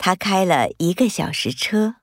他开了一个小时车。